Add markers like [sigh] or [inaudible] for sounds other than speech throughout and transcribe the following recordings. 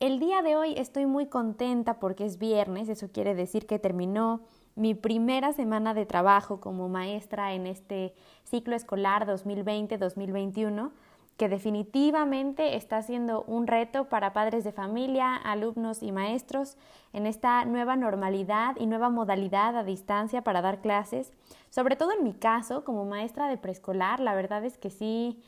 El día de hoy estoy muy contenta porque es viernes, eso quiere decir que terminó mi primera semana de trabajo como maestra en este ciclo escolar 2020-2021, que definitivamente está siendo un reto para padres de familia, alumnos y maestros en esta nueva normalidad y nueva modalidad a distancia para dar clases. Sobre todo en mi caso, como maestra de preescolar, la verdad es que sí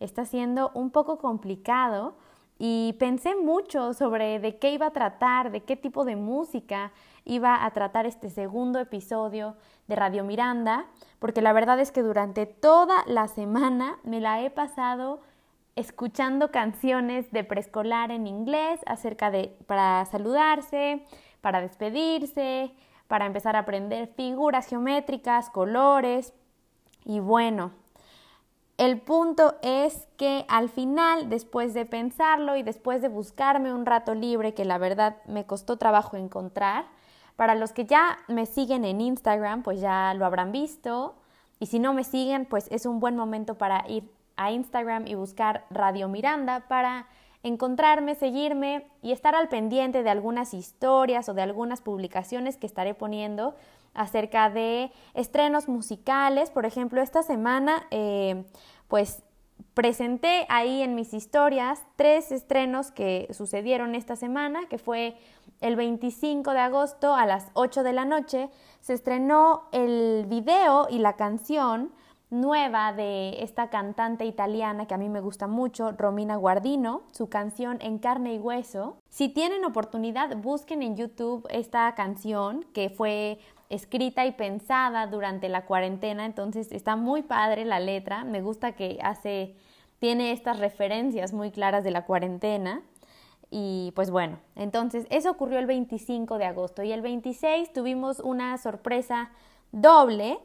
está siendo un poco complicado y pensé mucho sobre de qué iba a tratar, de qué tipo de música iba a tratar este segundo episodio de Radio Miranda, porque la verdad es que durante toda la semana me la he pasado escuchando canciones de preescolar en inglés acerca de para saludarse, para despedirse, para empezar a aprender figuras geométricas, colores y bueno, el punto es que al final, después de pensarlo y después de buscarme un rato libre, que la verdad me costó trabajo encontrar, para los que ya me siguen en Instagram, pues ya lo habrán visto. Y si no me siguen, pues es un buen momento para ir a Instagram y buscar Radio Miranda para encontrarme, seguirme y estar al pendiente de algunas historias o de algunas publicaciones que estaré poniendo acerca de estrenos musicales. Por ejemplo, esta semana, eh, pues presenté ahí en mis historias tres estrenos que sucedieron esta semana, que fue el 25 de agosto a las 8 de la noche, se estrenó el video y la canción nueva de esta cantante italiana que a mí me gusta mucho, Romina Guardino, su canción En carne y hueso. Si tienen oportunidad, busquen en YouTube esta canción que fue escrita y pensada durante la cuarentena, entonces está muy padre la letra, me gusta que hace, tiene estas referencias muy claras de la cuarentena. Y pues bueno, entonces eso ocurrió el 25 de agosto y el 26 tuvimos una sorpresa doble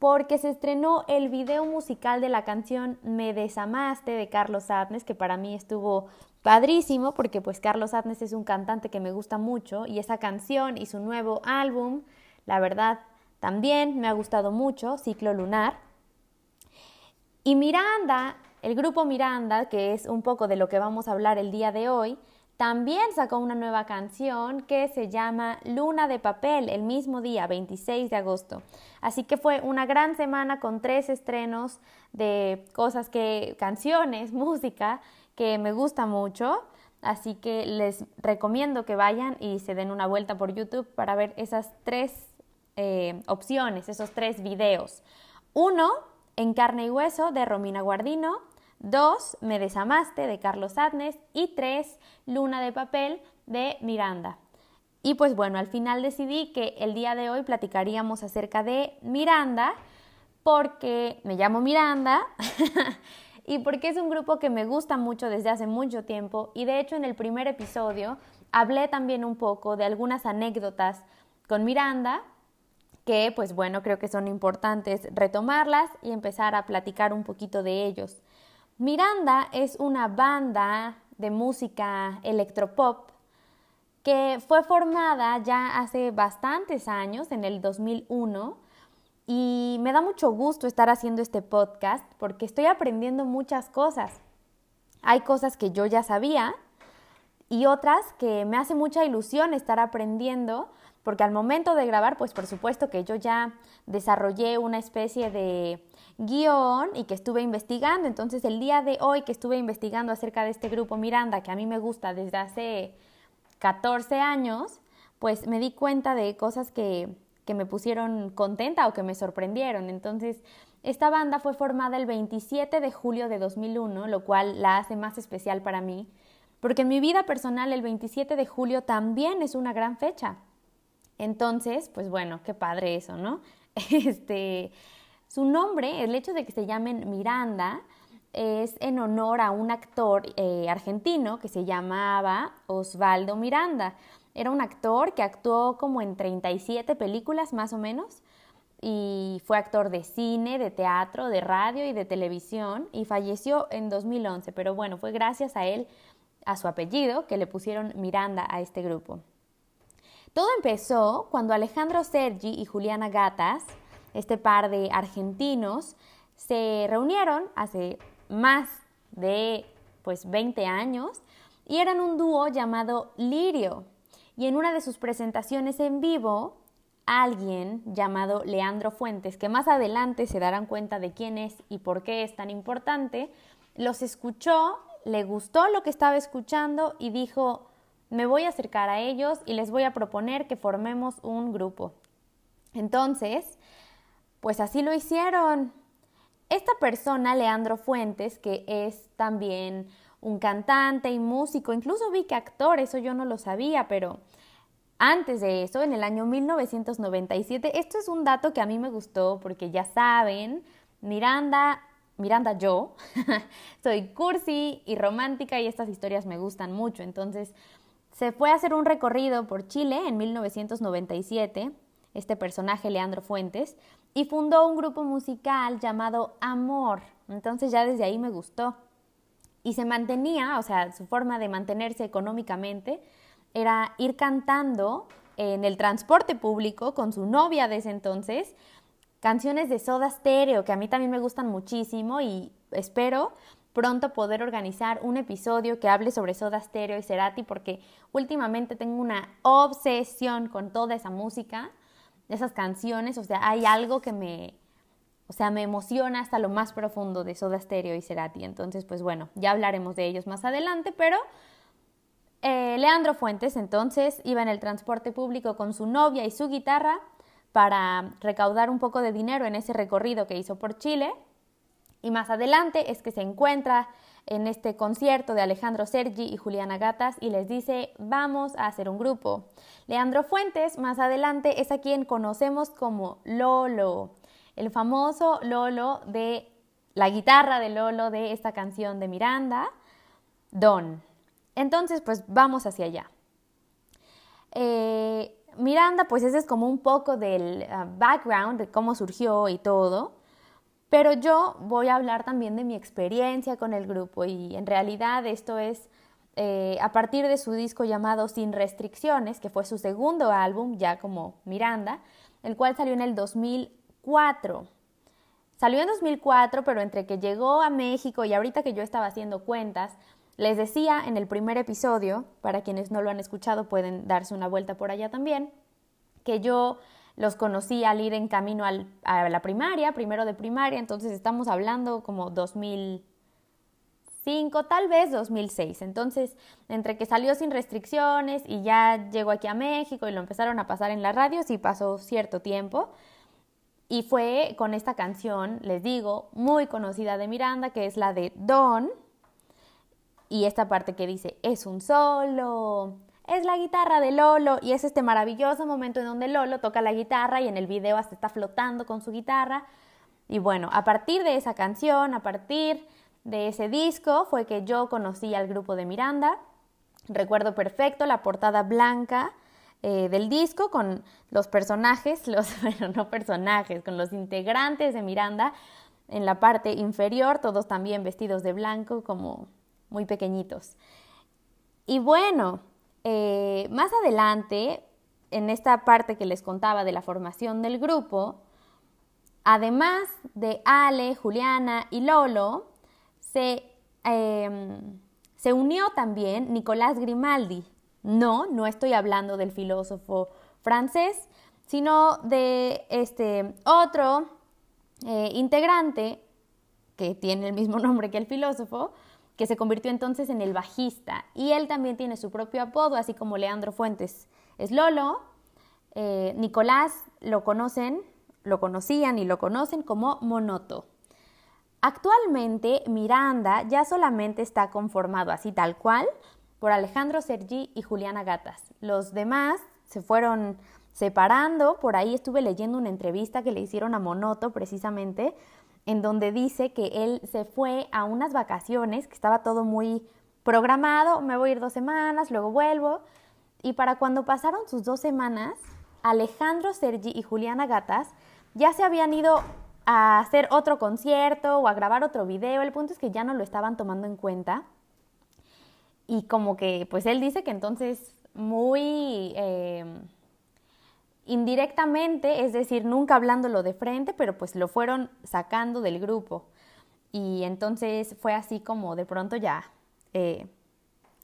porque se estrenó el video musical de la canción Me desamaste de Carlos Adnes, que para mí estuvo padrísimo porque pues Carlos Adnes es un cantante que me gusta mucho y esa canción y su nuevo álbum la verdad, también me ha gustado mucho Ciclo Lunar. Y Miranda, el grupo Miranda, que es un poco de lo que vamos a hablar el día de hoy, también sacó una nueva canción que se llama Luna de Papel el mismo día, 26 de agosto. Así que fue una gran semana con tres estrenos de cosas que, canciones, [laughs] música que me gusta mucho. Así que les recomiendo que vayan y se den una vuelta por YouTube para ver esas tres eh, opciones, esos tres videos. Uno, En carne y hueso, de Romina Guardino. Dos, Me desamaste, de Carlos Adnes. Y tres, Luna de papel, de Miranda. Y pues bueno, al final decidí que el día de hoy platicaríamos acerca de Miranda, porque me llamo Miranda [laughs] y porque es un grupo que me gusta mucho desde hace mucho tiempo. Y de hecho en el primer episodio hablé también un poco de algunas anécdotas con Miranda que pues bueno, creo que son importantes retomarlas y empezar a platicar un poquito de ellos. Miranda es una banda de música electropop que fue formada ya hace bastantes años, en el 2001, y me da mucho gusto estar haciendo este podcast porque estoy aprendiendo muchas cosas. Hay cosas que yo ya sabía y otras que me hace mucha ilusión estar aprendiendo porque al momento de grabar, pues por supuesto que yo ya desarrollé una especie de guion y que estuve investigando. Entonces el día de hoy que estuve investigando acerca de este grupo Miranda, que a mí me gusta desde hace 14 años, pues me di cuenta de cosas que, que me pusieron contenta o que me sorprendieron. Entonces, esta banda fue formada el 27 de julio de 2001, lo cual la hace más especial para mí, porque en mi vida personal el 27 de julio también es una gran fecha. Entonces, pues bueno, qué padre eso, ¿no? [laughs] Este, su nombre, el hecho de que se llamen Miranda, es en honor a un actor eh, argentino que se llamaba Osvaldo Miranda. Era un actor que actuó como en 37 películas más o menos y fue actor de cine, de teatro, de radio y de televisión y falleció en 2011, pero bueno, fue gracias a él, a su apellido, que le pusieron Miranda a este grupo. Todo empezó cuando Alejandro Sergi y Juliana Gatas, este par de argentinos, se reunieron hace más de pues 20 años y eran un dúo llamado Lirio. Y en una de sus presentaciones en vivo, alguien llamado Leandro Fuentes, que más adelante se darán cuenta de quién es y por qué es tan importante, los escuchó, le gustó lo que estaba escuchando y dijo, me voy a acercar a ellos y les voy a proponer que formemos un grupo. Entonces, pues así lo hicieron. Esta persona, Leandro Fuentes, que es también un cantante y músico, incluso vi que actor, eso yo no lo sabía, pero antes de eso, en el año 1997, esto es un dato que a mí me gustó porque ya saben, Miranda, Miranda yo, [laughs] soy cursi y romántica y estas historias me gustan mucho, entonces se fue a hacer un recorrido por Chile en 1997, este personaje Leandro Fuentes, y fundó un grupo musical llamado Amor, entonces ya desde ahí me gustó. Y se mantenía, o sea, su forma de mantenerse económicamente era ir cantando en el transporte público con su novia de ese entonces, canciones de Soda Stereo, que a mí también me gustan muchísimo y espero pronto poder organizar un episodio que hable sobre Soda Stereo y Cerati porque últimamente tengo una obsesión con toda esa música, esas canciones, o sea, hay algo que me, o sea, me emociona hasta lo más profundo de Soda Stereo y Cerati. Entonces, pues bueno, ya hablaremos de ellos más adelante, pero eh, Leandro Fuentes entonces iba en el transporte público con su novia y su guitarra para recaudar un poco de dinero en ese recorrido que hizo por Chile. Y más adelante es que se encuentra en este concierto de Alejandro Sergi y Juliana Gatas y les dice, vamos a hacer un grupo. Leandro Fuentes, más adelante, es a quien conocemos como Lolo el famoso Lolo de la guitarra de Lolo de esta canción de Miranda, Don. Entonces, pues vamos hacia allá. Eh, Miranda, pues ese es como un poco del ah, background de cómo surgió y todo, pero yo voy a hablar también de mi experiencia con el grupo y en realidad esto es eh, a partir de su disco llamado Sin Restricciones, que fue su segundo álbum, ya como Miranda, el cual salió en el 2000 Salió en 2004, pero entre que llegó a México y ahorita que yo estaba haciendo cuentas, les decía en el primer episodio, para quienes no lo han escuchado pueden darse una vuelta por allá también, que yo los conocí al ir en camino a la primaria, primero de primaria, entonces estamos hablando como 2005, tal vez 2006. Entonces, entre que salió sin restricciones y ya llegó aquí a México y lo empezaron a pasar en la radio, sí pasó cierto tiempo. Y fue con esta canción, les digo, muy conocida de Miranda, que es la de Don. Y esta parte que dice, es un solo, es la guitarra de Lolo. Y es este maravilloso momento en donde Lolo toca la guitarra y en el video hasta está flotando con su guitarra. Y bueno, a partir de esa canción, a partir de ese disco, fue que yo conocí al grupo de Miranda. Recuerdo perfecto la portada blanca eh, del disco con los personajes, [laughs] los, bueno, no personajes, con los integrantes de Miranda en la parte inferior, todos también vestidos de blanco, como muy pequeñitos. Y bueno, eh, más adelante, en esta parte que les contaba de la formación del grupo, además de Ale, Juliana y Lolo, se, em, se unió también Nicolás Grimaldi, no, no estoy hablando del filósofo francés, sino de este otro eh, integrante que tiene el mismo [laughs] nombre que el filósofo, que se convirtió entonces en el bajista. Y él también tiene su propio apodo, así como Leandro Fuentes es Lolo. Eh, Nicolás lo conocen, lo conocían y lo conocen como Monoto. Actualmente Miranda ya solamente está conformado así tal cual por Alejandro Sergi y Juliana Gatas. Los demás se fueron separando, por ahí estuve leyendo una entrevista que le hicieron a Monoto precisamente, en donde dice que él se fue a unas vacaciones, que estaba todo muy programado, me voy a ir dos semanas, luego vuelvo, y para cuando pasaron sus dos semanas, Alejandro Sergi y Juliana Gatas ya se habían ido a hacer otro concierto o a grabar otro video, el punto es que ya no lo estaban tomando en cuenta. Y como que, pues él dice que entonces muy eh, indirectamente, es decir, nunca hablándolo de frente, pero pues lo fueron sacando del grupo. Y entonces fue así como de pronto ya, eh,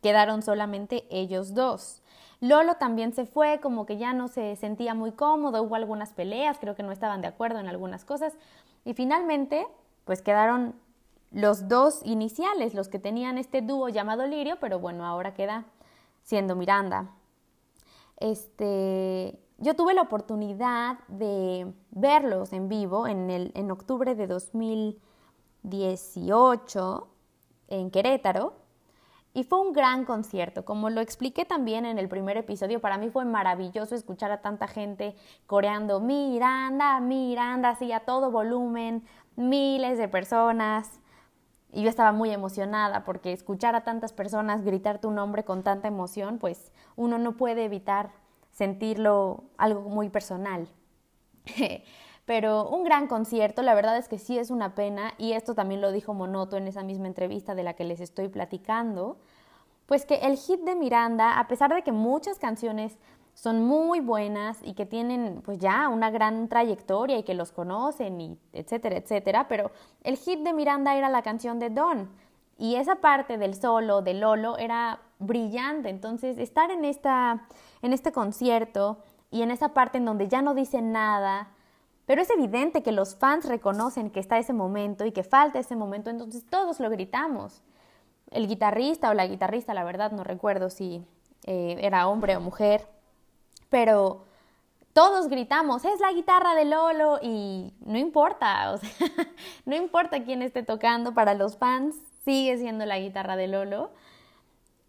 quedaron solamente ellos dos. Lolo también se fue, como que ya no se sentía muy cómodo, hubo algunas peleas, creo que no estaban de acuerdo en algunas cosas y finalmente pues quedaron los dos iniciales, los que tenían este dúo llamado Lirio, pero bueno, ahora queda siendo Miranda. Este, yo tuve la oportunidad de verlos en vivo en, el, en octubre de 2018 en Querétaro y fue un gran concierto. Como lo expliqué también en el primer episodio, para mí fue maravilloso escuchar a tanta gente coreando Miranda, Miranda, así a todo volumen, miles de personas. Y yo estaba muy emocionada porque escuchar a tantas personas gritar tu nombre con tanta emoción, pues uno no puede evitar sentirlo algo muy personal. [laughs] Pero un gran concierto, la verdad es que sí es una pena, y esto también lo dijo Monoto en esa misma entrevista de la que les estoy platicando, pues que el hit de Miranda, a pesar de que muchas canciones son muy buenas y que tienen pues ya una gran trayectoria y que los conocen y etcétera, etcétera, pero el hit de Miranda era la canción de Don y esa parte del solo de Lolo era brillante, entonces estar en esta en este concierto y en esa parte en donde ya no dicen nada, pero es evidente que los fans reconocen que está ese momento y que falta ese momento, entonces todos lo gritamos. El guitarrista o la guitarrista, la verdad no recuerdo si eh, era hombre o mujer, pero todos gritamos, es la guitarra de Lolo y no importa, [laughs] o sea, no importa quién esté tocando, para los fans sigue siendo la guitarra de Lolo.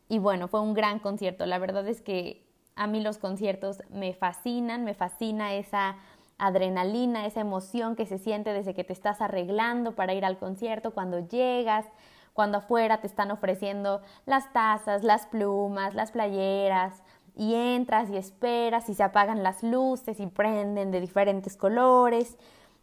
Y bueno, fue un gran concierto, la verdad es que a mí los conciertos me fascinan, me fascina esa adrenalina, esa emoción que se siente desde que te estás arreglando para ir al concierto, cuando llegas, cuando afuera te están ofreciendo las tazas, las plumas, las playeras, y entras y esperas y se apagan las luces y prenden de diferentes colores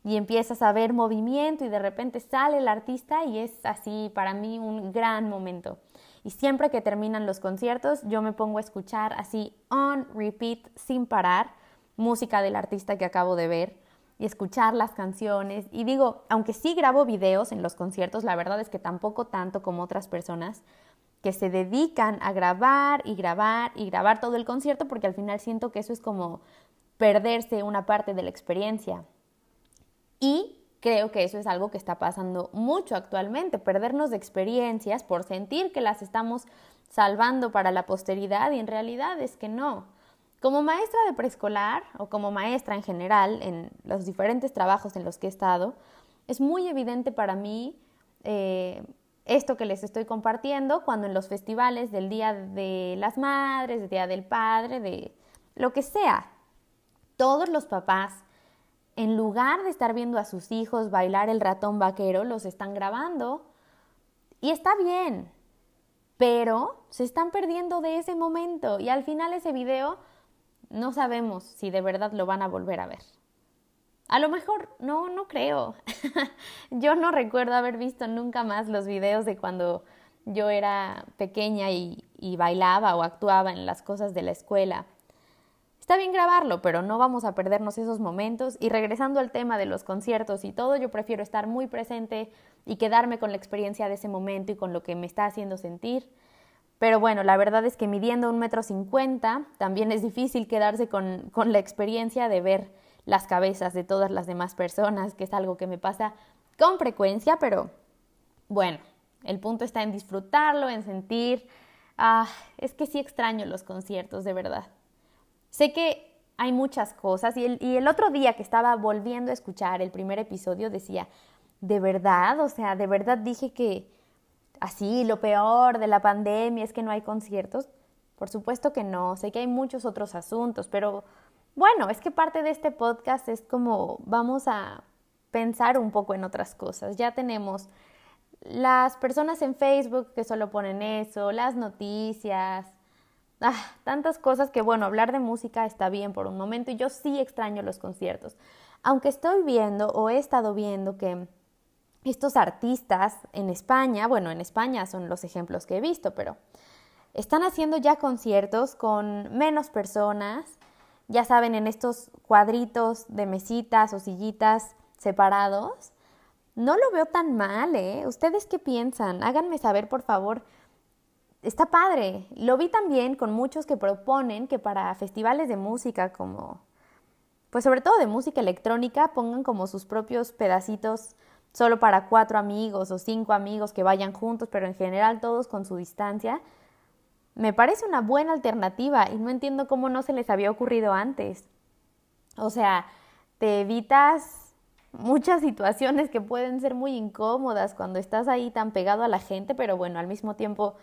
y empiezas a ver movimiento y de repente sale el artista y es así para mí un gran momento. Y siempre que terminan los conciertos yo me pongo a escuchar así on repeat sin parar música del artista que acabo de ver y escuchar las canciones. Y digo, aunque sí grabo videos en los conciertos, la verdad es que tampoco tanto como otras personas que se dedican a grabar y grabar y grabar todo el concierto porque al final siento que eso es como perderse una parte de la experiencia. Y creo que eso es algo que está pasando mucho actualmente, perdernos de experiencias por sentir que las estamos salvando para la posteridad y en realidad es que no. Como maestra de preescolar o como maestra en general en los diferentes trabajos en los que he estado, es muy evidente para mí eh, esto que les estoy compartiendo cuando en los festivales del Día de las Madres, del Día del Padre, de lo que sea, todos los papás, en lugar de estar viendo a sus hijos bailar el ratón vaquero, los están grabando. Y está bien, pero se están perdiendo de ese momento y al final ese video no sabemos si de verdad lo van a volver a ver. A lo mejor, no, no creo. [laughs] yo no recuerdo haber visto nunca más los videos de cuando yo era pequeña y, bailaba o actuaba en las cosas de la escuela. Está bien grabarlo, pero no vamos a perdernos esos momentos. Y regresando al tema de los conciertos y todo, yo prefiero estar muy presente y quedarme con la experiencia de ese momento y con lo que me está haciendo sentir pero bueno, la verdad es que midiendo un metro cincuenta también es difícil quedarse con, con la experiencia de ver las cabezas de todas las demás personas, que es algo que me pasa con frecuencia, pero bueno, el punto está en disfrutarlo, en sentir, ah, es que sí extraño los conciertos, de verdad. Sé que hay muchas cosas y el, y el otro día que estaba volviendo a escuchar el primer episodio decía, de verdad, o sea, de verdad dije que así, lo peor de la pandemia es que no hay conciertos. Por supuesto que no, sé que hay muchos otros asuntos, pero bueno, es que parte de este podcast es como vamos a pensar un poco en otras cosas. Ya tenemos las personas en Facebook que solo ponen eso, las noticias, ah, tantas cosas que bueno, hablar de música está bien por un momento y yo sí extraño los conciertos. Aunque estoy viendo o he estado viendo que estos artistas en España, bueno, en España son los ejemplos que he visto, pero están haciendo ya conciertos con menos personas, ya saben, en estos cuadritos de mesitas o sillitas separados. No lo veo tan mal, ¿eh? ¿Ustedes qué piensan? Háganme saber, por favor, está padre. Lo vi también con muchos que proponen que para festivales de música como, pues sobre todo de música electrónica, pongan como sus propios pedacitos solo para cuatro amigos o cinco amigos que vayan juntos, pero en general todos con su distancia. Me parece una buena alternativa y no entiendo cómo no se les había ocurrido antes. O sea, te evitas muchas situaciones que pueden ser muy incómodas cuando estás ahí tan pegado a la gente, pero bueno, al mismo tiempo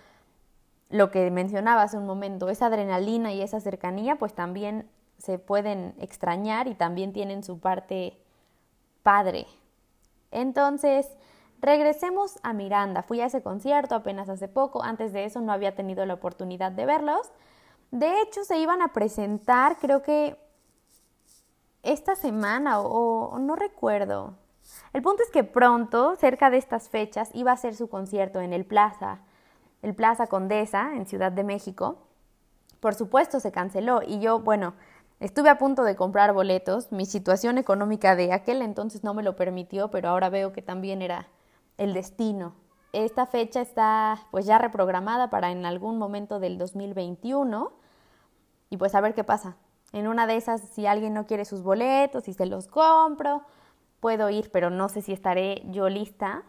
lo que mencionaba hace un momento, esa adrenalina y esa cercanía, pues también se pueden extrañar y también tienen su parte padre. Entonces, regresemos a Miranda. Fui a ese concierto apenas hace poco, antes de eso no había tenido la oportunidad de verlos. De hecho, se iban a presentar, creo que esta semana o, no recuerdo. El punto es que pronto, cerca de estas fechas, iba a ser su concierto en el Plaza el Plaza Condesa en Ciudad de México. Por supuesto se canceló y yo, bueno, estuve a punto de comprar boletos. Mi situación económica de aquel entonces no me lo permitió, pero ahora veo que también era el destino. Esta fecha está pues ya reprogramada para en algún momento del 2021 y pues a ver qué pasa. En una de esas, si alguien no quiere sus boletos y se los compro, puedo ir, pero no sé si estaré yo lista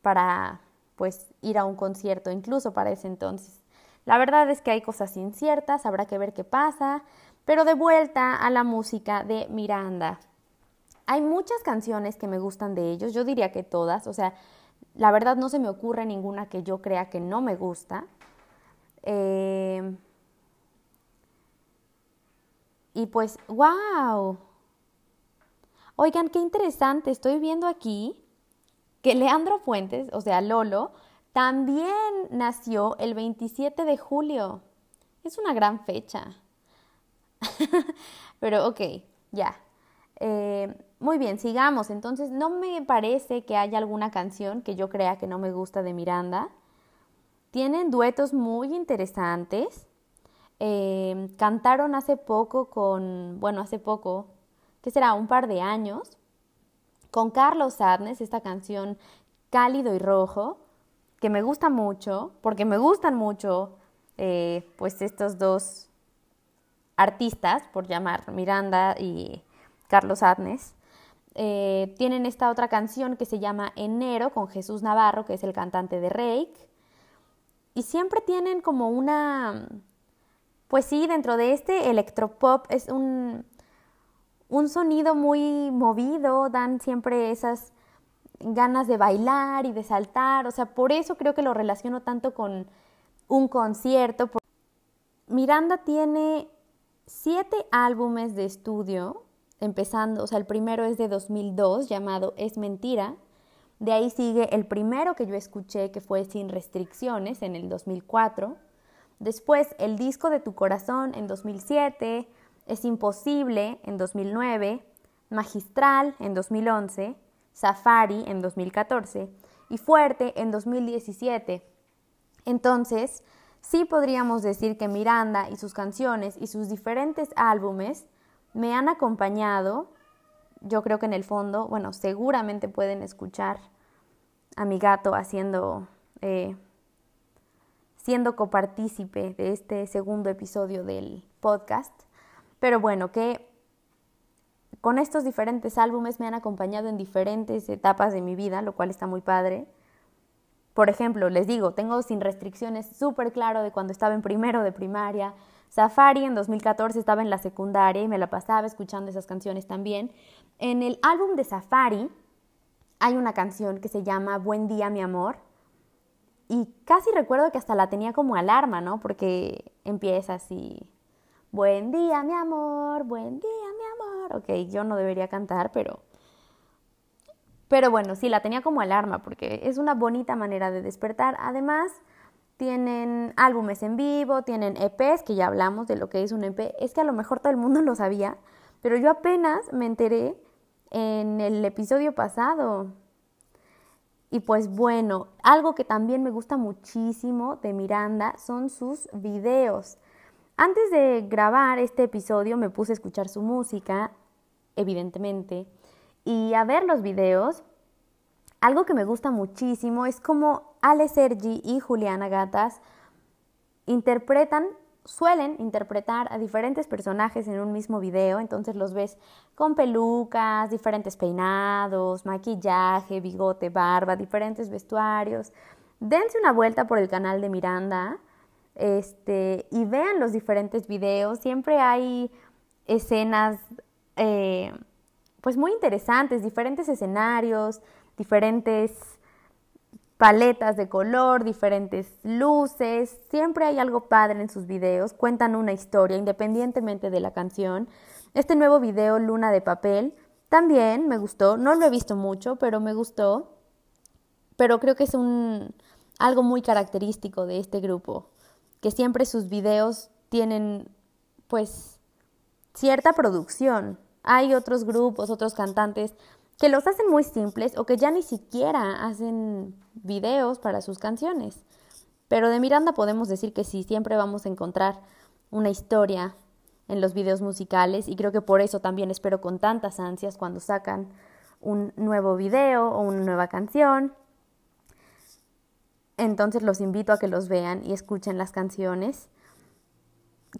para pues ir a un concierto incluso para ese entonces. La verdad es que hay cosas inciertas, habrá que ver qué pasa, pero de vuelta a la música de Miranda. Hay muchas canciones que me gustan de ellos, yo diría que todas, o sea, la verdad no se me ocurre ninguna que yo crea que no me gusta. Eh, y pues, wow. Oigan, qué interesante, estoy viendo aquí que Leandro Fuentes, o sea, Lolo, también nació el 27 de julio. Es una gran fecha. [laughs] Pero ok, ya. Eh, muy bien, sigamos. Entonces, no me parece que haya alguna canción que yo crea que no me gusta de Miranda. Tienen duetos muy interesantes. Eh, cantaron hace poco con, bueno, hace poco, que será un par de años, con Carlos Sadness, esta canción Cálido y Rojo, que me gusta mucho, porque me gustan mucho eh, pues estos dos artistas, por llamar Miranda y Carlos Sadness. Eh, tienen esta otra canción que se llama Enero con Jesús Navarro, que es el cantante de Rake. Y siempre tienen como una, pues sí, dentro de este electropop es un, un sonido muy movido, dan siempre esas ganas de bailar y de saltar, o sea, por eso creo que lo relaciono tanto con un concierto. Miranda tiene siete álbumes de estudio, empezando, o sea, el primero es de 2002 llamado Es Mentira, de ahí sigue el primero que yo escuché que fue Sin Restricciones en el 2004, después El Disco de tu Corazón en 2007, es Imposible en 2009, Magistral en 2011, Safari en 2014 y Fuerte en 2017. Entonces, sí podríamos decir que Miranda y sus canciones y sus diferentes álbumes me han acompañado. Yo creo que en el fondo, bueno, seguramente pueden escuchar a mi gato haciendo, eh, siendo copartícipe de este segundo episodio del podcast. Pero bueno, que con estos diferentes álbumes me han acompañado en diferentes etapas de mi vida, lo cual está muy padre. Por ejemplo, les digo, tengo sin restricciones súper claro de cuando estaba en primero de primaria. Safari en 2014 estaba en la secundaria y me la pasaba escuchando esas canciones también. En el álbum de Safari hay una canción que se llama Buen día, mi amor. Y casi recuerdo que hasta la tenía como alarma, ¿no? Porque empieza así. Buen día, mi amor, buen día, mi amor. Ok, yo no debería cantar, pero... Pero bueno, sí, la tenía como alarma porque es una bonita manera de despertar. Además, tienen álbumes en vivo, tienen EPs, que ya hablamos de lo que es un EP. Es que a lo mejor todo el mundo lo sabía, pero yo apenas me enteré en el episodio pasado. Y pues bueno, algo que también me gusta muchísimo de Miranda son sus videos. Antes de grabar este episodio me puse a escuchar su música, evidentemente, y a ver los videos. Algo que me gusta muchísimo es como Ale Sergi y Juliana Gatas interpretan, suelen interpretar a diferentes personajes en un mismo video, entonces los ves con pelucas, diferentes peinados, maquillaje, bigote, barba, diferentes vestuarios. Dense una vuelta por el canal de Miranda este, y vean los diferentes videos. Siempre hay escenas eh, pues muy interesantes, diferentes escenarios, diferentes paletas de color, diferentes luces, siempre hay algo padre en sus videos, cuentan una historia independientemente de la canción. Este nuevo video, Luna de Papel, también me gustó, no lo he visto mucho, pero me gustó, pero creo que es algo muy característico de este grupo, que siempre sus videos tienen pues cierta producción. Hay otros grupos, otros cantantes que los hacen muy simples o que ya ni siquiera hacen videos para sus canciones. Pero de Miranda podemos decir que sí, siempre vamos a encontrar una historia en los videos musicales y creo que por eso también espero con tantas ansias cuando sacan un nuevo video o una nueva canción. Entonces los invito a que los vean y escuchen las canciones.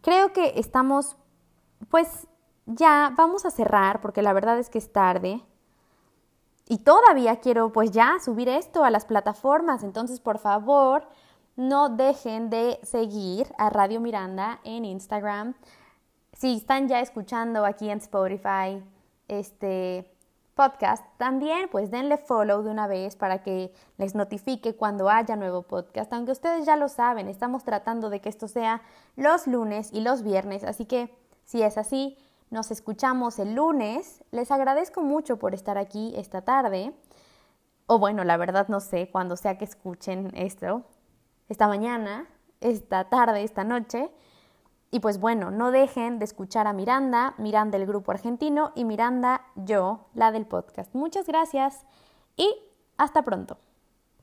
Creo que estamos, pues ya vamos a cerrar porque la verdad es que es tarde y todavía quiero pues ya subir esto a las plataformas. Entonces, por favor, no dejen de seguir a Radio Miranda en Instagram. Si están ya escuchando aquí en Spotify este podcast, también pues denle follow de una vez para que les notifique cuando haya nuevo podcast. Aunque ustedes ya lo saben, estamos tratando de que esto sea los lunes y los viernes, así que si es así, nos escuchamos el lunes. Les agradezco mucho por estar aquí esta tarde. O bueno, la verdad no sé cuándo sea que escuchen esto. Esta mañana, esta tarde, esta noche. Y pues bueno, no dejen de escuchar a Miranda, Miranda del grupo argentino y Miranda yo, la del podcast. Muchas gracias y hasta pronto.